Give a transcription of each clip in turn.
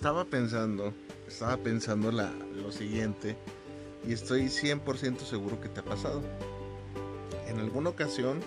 Estaba pensando, estaba pensando la, lo siguiente y estoy 100% seguro que te ha pasado. En alguna ocasión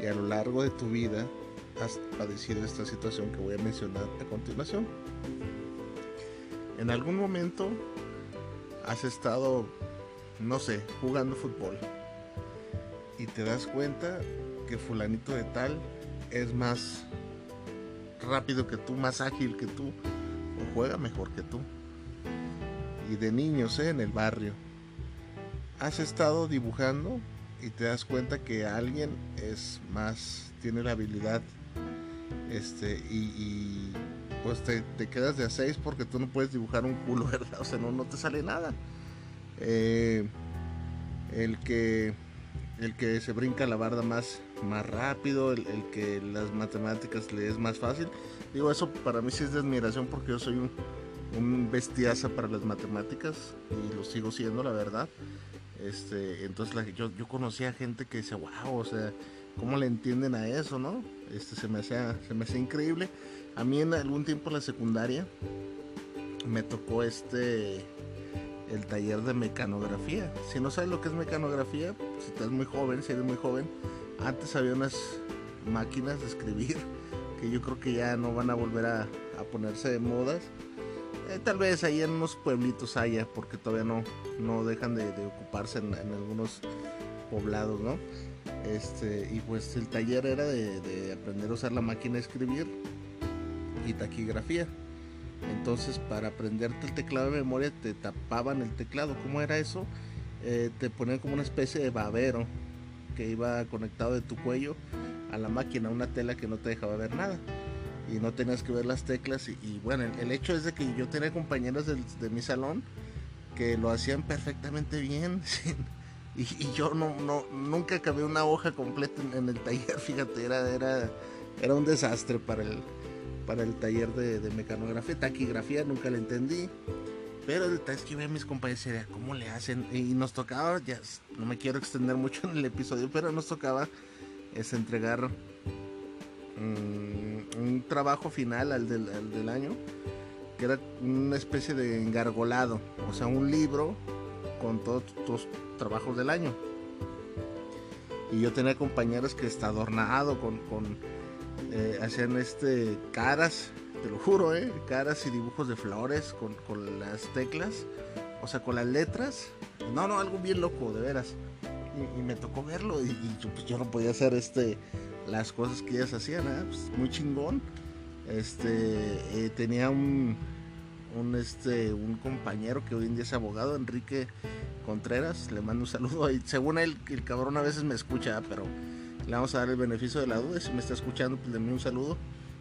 y a lo largo de tu vida has padecido esta situación que voy a mencionar a continuación. En algún momento has estado, no sé, jugando fútbol y te das cuenta que fulanito de tal es más rápido que tú, más ágil que tú, juega mejor que tú. Y de niños, ¿eh? en el barrio. Has estado dibujando y te das cuenta que alguien es más, tiene la habilidad, este, y, pues te, te, quedas de a porque tú no puedes dibujar un culo, ¿verdad? O sea, no, no te sale nada. Eh, el que el que se brinca la barda más, más rápido, el, que las matemáticas le es más fácil. Digo, eso para mí sí es de admiración porque yo soy un, un bestiaza para las matemáticas y lo sigo siendo, la verdad. Este, entonces yo, yo conocía gente que decía, wow, o sea, ¿cómo le entienden a eso, no? Este, se me hacía, se me hacía increíble. A mí en algún tiempo en la secundaria me tocó este el taller de mecanografía. Si no sabes lo que es mecanografía, si estás muy joven, si eres muy joven, antes había unas máquinas de escribir que yo creo que ya no van a volver a, ponerse de modas. Eh, tal vez ahí en unos pueblitos haya, porque todavía no, dejan de, ocuparse en, algunos poblados, ¿no? Este, y pues el taller era de, de aprender a usar la máquina de escribir y taquigrafía. Entonces, para aprenderte el teclado de memoria, te tapaban el teclado. ¿Cómo era eso? Eh, te ponían como una especie de babero que iba conectado de tu cuello a la máquina, una tela que no te dejaba ver nada. Y no tenías que ver las teclas. Y, y bueno, el, el, hecho es de que yo tenía compañeros del, de mi salón que lo hacían perfectamente bien. y, y, yo no, no, nunca acabé una hoja completa en, en el taller. Fíjate, era, era, era un desastre para el, para el taller de, de, mecanografía, taquigrafía, nunca le entendí. Pero el es que veía a mis compañeros y ¿cómo le hacen? Y nos tocaba, ya no me quiero extender mucho en el episodio, pero nos tocaba es entregar um, un trabajo final al del, al del, año, que era una especie de engargolado, o sea, un libro con todos tus trabajos del año. Y yo tenía compañeros que está adornado con, con eh, hacían este caras, te lo juro, eh, caras y dibujos de flores con, con, las teclas, o sea, con las letras. No, no, algo bien loco, de veras. Y, me tocó verlo y, pues, yo, no podía hacer este las cosas que ellas hacían, ¿eh? pues, muy chingón. Este eh, tenía un, este un compañero que hoy en día es abogado, Enrique Contreras, le mando un saludo. Según él, el cabrón a veces me escucha, pero le vamos a dar el beneficio de la duda. Si me está escuchando, pues le envío un saludo.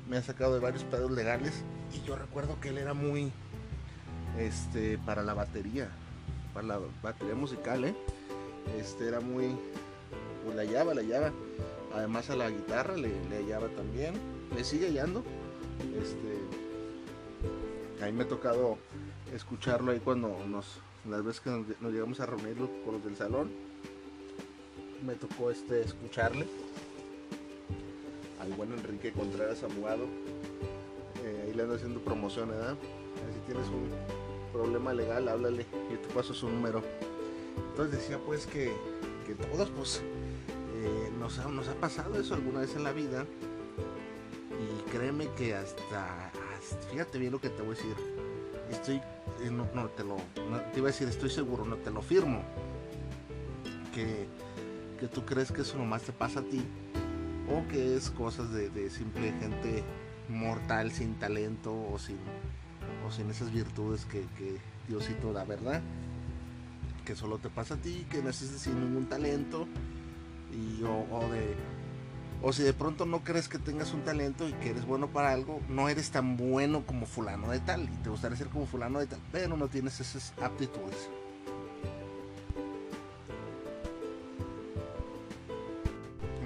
Me ha sacado de varios pedos legales. Y yo recuerdo que él era muy. Este. Para la batería. Para la batería musical, ¿eh? Este era muy. Pues la hallaba, la hallaba. Además a la guitarra le, le hallaba también. Le sigue hallando. Este. A mí me ha tocado escucharlo ahí cuando nos. Las veces que nos, llegamos a reunir con los del salón me tocó este escucharle al buen Enrique Contreras Abogado. Eh, ahí le ando haciendo promoción, ¿verdad? Si tienes un problema legal, háblale, yo te paso su número. Entonces decía pues que, que todos pues eh, nos, ha, nos ha pasado eso alguna vez en la vida. Y créeme que hasta, fíjate bien lo que te voy a decir. Estoy, eh, no, no, te lo, te iba a decir, estoy seguro, no te lo firmo. Que que tú crees que eso nomás te pasa a ti o que es cosas de, simple gente mortal sin talento o sin, o sin esas virtudes que, que Diosito da, ¿verdad? Que solo te pasa a ti, que naces sin ningún talento y, o, de o si de pronto no crees que tengas un talento y que eres bueno para algo, no eres tan bueno como fulano de tal y te gustaría ser como fulano de tal, pero no tienes esas aptitudes.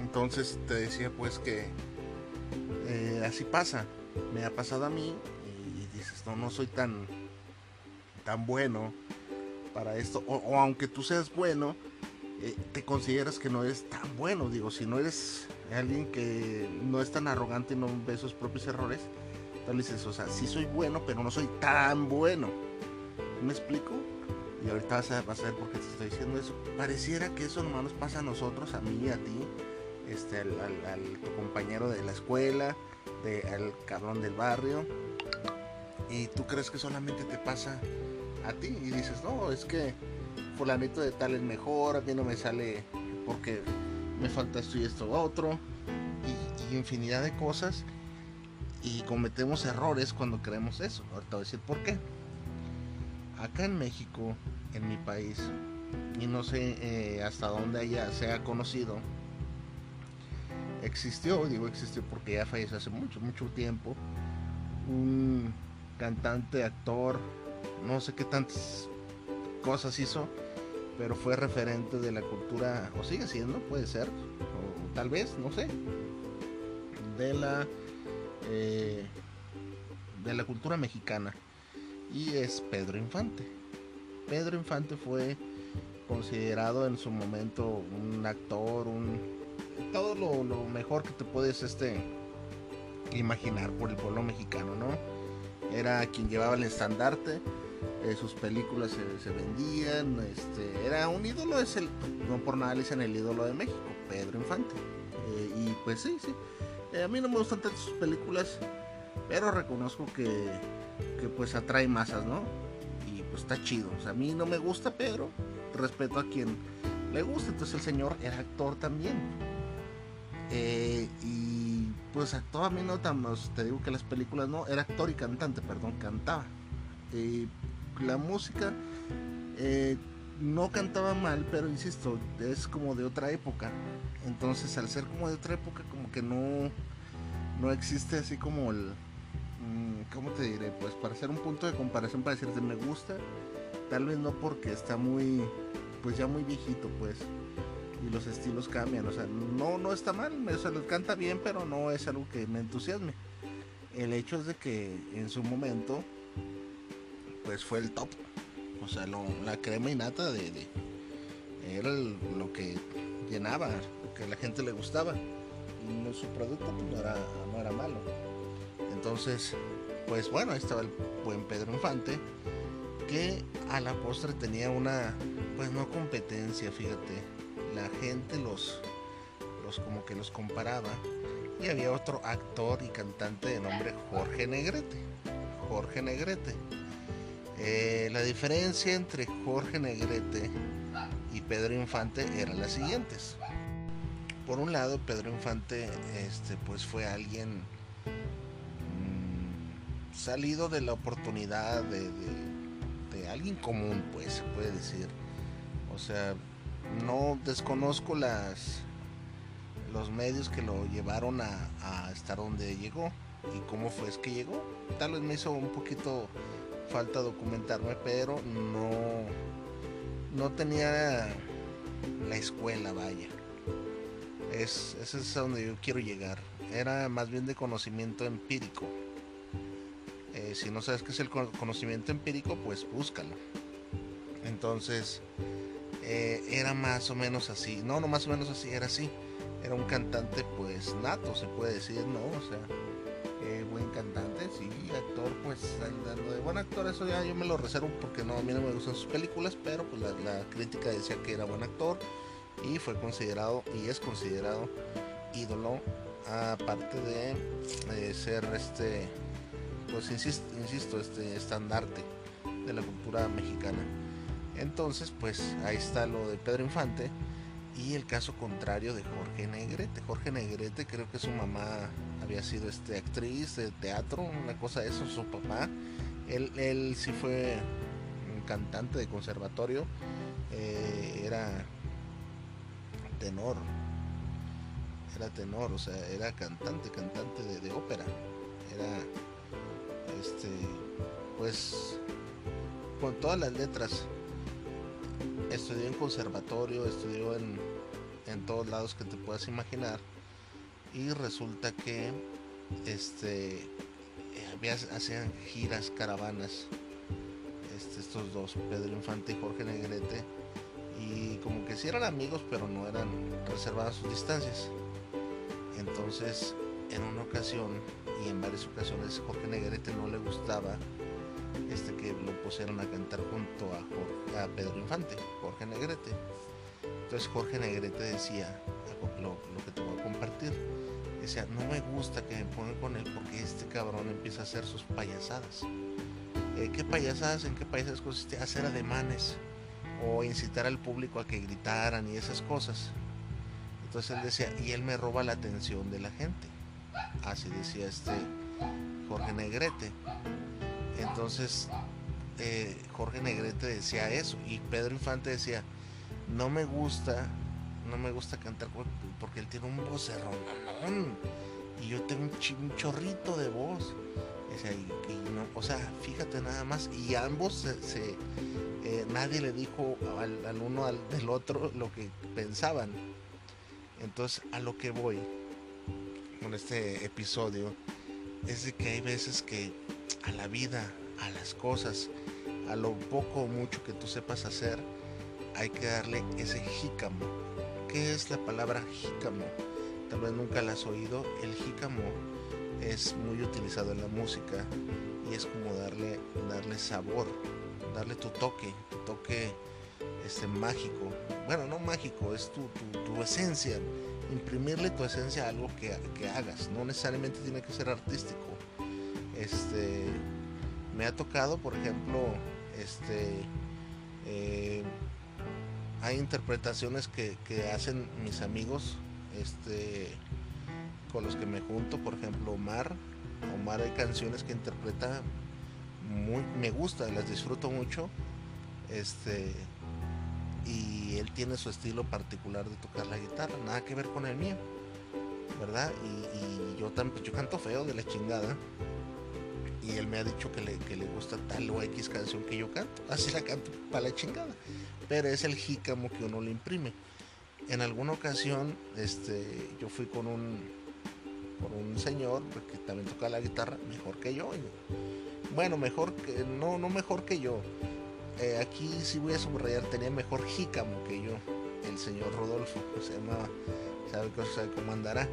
Entonces te decía pues que eh, así pasa, me ha pasado a mí y dices, no, no soy tan, tan bueno para esto, o, aunque tú seas bueno, eh, te consideras que no eres tan bueno, digo, si no eres alguien que no es tan arrogante y no ve sus propios errores, tal dices, o sea, sí soy bueno, pero no soy tan bueno. ¿Me explico? Y ahorita vas a, vas a ver por qué te estoy diciendo eso. Pareciera que eso nomás nos pasa a nosotros, a mí a ti este, al, tu compañero de la escuela, al cabrón del barrio, y tú crees que solamente te pasa a ti y dices, no, es que fulanito de tal es mejor, a mí no me sale porque me falta esto y esto otro, y, infinidad de cosas, y cometemos errores cuando creemos eso. Ahorita voy a decir por qué. Acá en México, en mi país, y no sé eh, hasta dónde haya, se ha conocido, existió, digo existió porque ya falleció hace mucho, mucho tiempo, un cantante, actor, no sé qué tantas cosas hizo, pero fue referente de la cultura, o sigue siendo, puede ser, o tal vez, no sé, de la, eh, de la cultura mexicana, y es Pedro Infante. Pedro Infante fue considerado en su momento un actor, un todo lo, mejor que te puedes este, imaginar por el pueblo mexicano, ¿no? Era quien llevaba el estandarte, eh, sus películas se, vendían, este, era un ídolo, es el, no por nada le dicen el ídolo de México, Pedro Infante. Eh, y pues sí, sí, eh, a mí no me gustan tanto sus películas, pero reconozco que, que pues atrae masas, ¿no? Y pues está chido, o sea, a mí no me gusta Pedro, respeto a quien le gusta, entonces el señor era actor también y pues actuaba a mí no tan, te digo que las películas no, era actor y cantante, perdón, cantaba. La música eh, no cantaba mal, pero insisto, es como de otra época. Entonces al ser como de otra época, como que no, no existe así como el... Mm, ¿Cómo te diré? Pues para hacer un punto de comparación, para decirte me gusta, tal vez no porque está muy, pues ya muy viejito, pues y los estilos cambian. O sea, no, no está mal, o sea, le canta bien, pero no es algo que me entusiasme. El hecho es de que en su momento, pues fue el top. O sea, la crema y nata de, era lo que llenaba, lo que a la gente le gustaba. Y su producto pues, no, era, no era malo. Entonces, pues bueno, ahí estaba el buen Pedro Infante, que a la postre tenía una, pues no competencia, fíjate, la gente los, los como que los comparaba y había otro actor y cantante de nombre Jorge Negrete. Jorge Negrete. Eh, la diferencia entre Jorge Negrete y Pedro Infante eran las siguientes. Por un lado, Pedro Infante este, pues fue alguien mm, salido de la oportunidad de, alguien común, pues se puede decir. O sea, no desconozco las los medios que lo llevaron a, estar donde llegó y cómo fue es que llegó. Tal vez me hizo un poquito falta documentarme, pero no no tenía la escuela, vaya. Es, ese es a donde yo quiero llegar. Era más bien de conocimiento empírico. Eh, si no sabes qué es el conocimiento empírico, pues búscalo. Entonces, eh, era más o menos así. No, no más o menos así, era así. Era un cantante pues nato, se puede decir, ¿no? O sea, pues lo de buen actor, eso ya yo me lo reservo porque no, a mí no me gustan sus películas, pero pues la, crítica decía que era buen actor y fue considerado y es considerado ídolo, aparte de, ser este, pues insisto, insisto, este estandarte de la cultura mexicana. Entonces, pues ahí está lo de Pedro Infante, Y el caso contrario de Jorge Negrete. Jorge Negrete creo que su mamá había sido este, actriz de teatro, una cosa de eso, su papá. Él, él sí fue un cantante de conservatorio, eh, era tenor, era tenor, o sea, era cantante, cantante de, de ópera, era, este, pues, con todas las letras. Estudió en conservatorio, estudió en, en todos lados que te puedas imaginar. Y resulta que este hacían giras, caravanas. Este, estos dos, Pedro Infante y Jorge Negrete. Y como que sí eran amigos, pero no eran reservadas sus distancias. Entonces, en una ocasión y en varias ocasiones, Jorge Negrete no le gustaba este, que lo pusieron a cantar junto a, a Pedro Infante, Jorge Negrete. Entonces Jorge Negrete decía, lo, que te voy a compartir, decía, no me gusta que me pongan con él porque este cabrón empieza a hacer sus payasadas. Eh, ¿Qué payasadas? ¿En qué payasadas consiste? Hacer ademanes o incitar al público a que gritaran y esas cosas. Entonces él decía, y él me roba la atención de la gente. Así decía este Jorge Negrete. Entonces eh, Jorge Negrete decía eso y Pedro Infante decía, no me gusta, no me gusta cantar porque él tiene un vocerrón y yo tengo un, chorrito de voz. O sea, fíjate nada más, y ambos se, eh, nadie le dijo al, al uno al del otro lo que pensaban. Entonces, a lo que voy con este episodio es de que hay veces que a la vida, a las cosas, a lo poco o mucho que tú sepas hacer, hay que darle ese jícamo. ¿Qué es la palabra jícamo? Tal vez nunca la has oído. El jícamo es muy utilizado en la música y es como darle, darle sabor, darle tu toque, tu toque este, mágico. Bueno, no mágico, es tu, tu, esencia. Imprimirle tu esencia a algo que, que, hagas. No necesariamente tiene que ser artístico. Este, me ha tocado, por ejemplo, este, eh, hay interpretaciones que, hacen mis amigos este, con los que me junto, por ejemplo Omar. Omar hay canciones que interpreta muy, me gusta, las disfruto mucho. Este, y él tiene su estilo particular de tocar la guitarra, nada que ver con el mío, ¿verdad? Y, yo también, yo canto feo de la chingada. Y él me ha dicho que le, que le gusta tal o X canción que yo canto. Así la canto para la chingada pero es el jícamo que uno le imprime. En alguna ocasión, este, yo fui con un, con un señor que también toca la guitarra mejor que yo. Bueno, mejor que, no, no mejor que yo. Eh, aquí sí voy a subrayar, tenía mejor jícamo que yo, el señor Rodolfo, se llamaba, sabe, sabe cómo andará.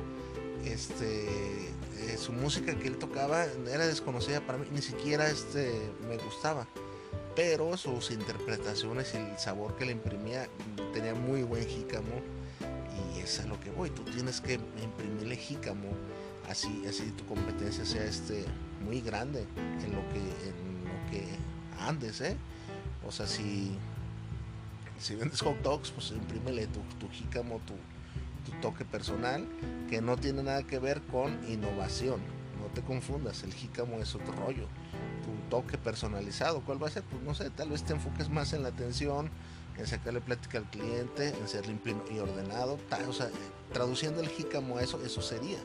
Este, eh, su música que él tocaba era desconocida para mí, ni siquiera este, me gustaba pero sus interpretaciones y el sabor que le imprimía tenía muy buen jícamo y es a lo que voy, tú tienes que imprimirle jícamo así, así tu competencia sea este muy grande en lo que, en lo que andes, ¿eh? O sea, si, si vendes hot dogs, pues imprímele tu, tu jícamo, tu, tu toque personal, que no tiene nada que ver con innovación. No te confundas, el jícamo es otro rollo toque personalizado. ¿Cuál va a ser? Pues no sé, tal vez te enfoques más en la atención, en sacarle plática al cliente, en ser limpio y ordenado. o sea, traduciendo el jícamo a eso, eso sería,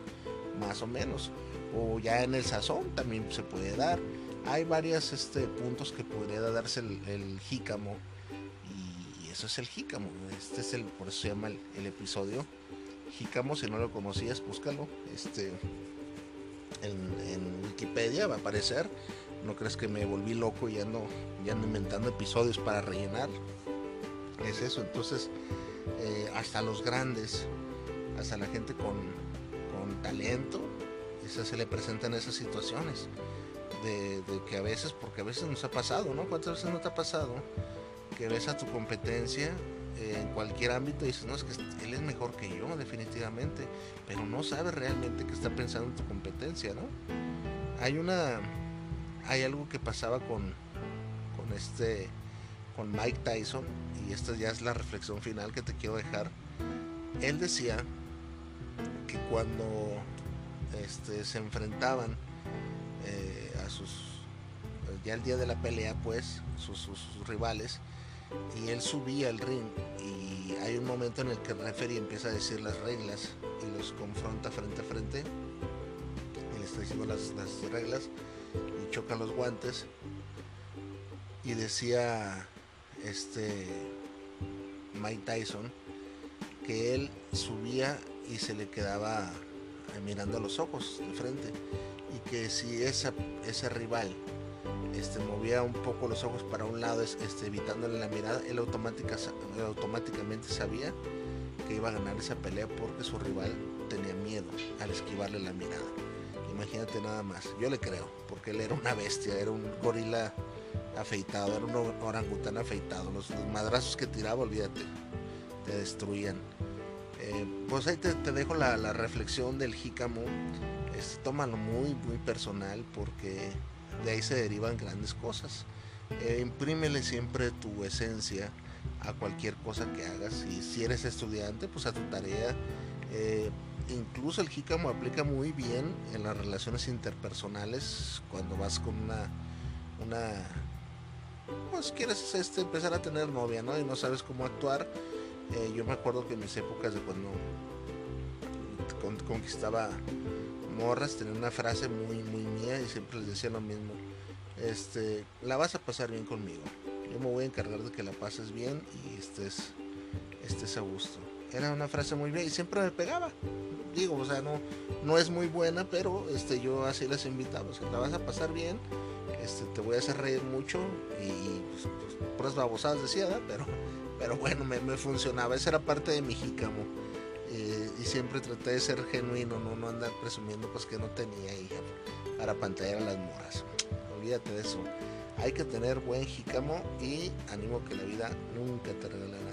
más o menos. O ya en el sazón también se puede dar. Hay varios este, puntos que podría darse el, jícamo. Y eso es el jícamo. Este es el, por eso se llama el, episodio. Jícamo, si no lo conocías, búscalo. Este, en Wikipedia va a aparecer no crees que me volví loco y ando, inventando episodios para rellenar. Es eso, entonces eh, hasta los grandes, hasta la gente con, con talento, esa se le presentan esas situaciones. De, que a veces, porque a veces nos ha pasado, ¿no? ¿Cuántas veces no te ha pasado? Que ves a tu competencia en cualquier ámbito y dices, no, es que él es mejor que yo, definitivamente, pero no sabe realmente que está pensando en tu competencia, ¿no? Hay una, hay algo que pasaba con, con este con Mike Tyson, y esta ya es la reflexión final que te quiero dejar. Él decía que cuando este, se enfrentaban eh, a sus, ya el día de la pelea, pues, sus, rivales, y él subía al ring y hay un momento en el que el referee empieza a decir las reglas y los confronta frente a frente le está diciendo las, las reglas chocan los guantes. Y decía este Mike Tyson que él subía y se le quedaba mirando a los ojos de frente. Y que si esa, ese rival este, movía un poco los ojos para un lado este, evitándole la mirada él, automática, automáticamente sabía que iba a ganar esa pelea porque su rival tenía miedo al esquivarle la mirada imagínate nada más yo le creo porque él era una bestia era un gorila afeitado era un orangután afeitado los, madrazos que tiraba olvídate te destruían eh, pues ahí te, dejo la, reflexión del jícamo. Este, tómalo muy, muy personal porque de ahí se derivan grandes cosas. Eh, imprímele siempre tu esencia a cualquier cosa que hagas. Y si eres estudiante, pues a tu tarea. Eh, incluso el jícamo aplica muy bien en las relaciones interpersonales cuando vas con una, una pues quieres este, empezar a tener novia, ¿no? Y no sabes cómo actuar eh, yo me acuerdo que en mis épocas de cuando conquistaba morras tenía una frase muy muy mía y siempre les decía lo mismo. Este, la vas a pasar bien conmigo. Yo me voy a encargar de que la pases bien y estés, estés a gusto. Era una frase muy bien y siempre me pegaba. Digo, o sea, no, no es muy buena, pero este, yo así les invitaba. O la vas a pasar bien, este, te voy a hacer reír mucho y, pues, pues, babosadas decía, pero pero bueno, me, funcionaba, esa era parte de mi jícamo. Eh, y siempre traté de ser genuino, no, no andar presumiendo pues que no tenía hija para pantallar a las moras. Olvídate de eso. Hay que tener buen jícamo y animo que la vida nunca te regale.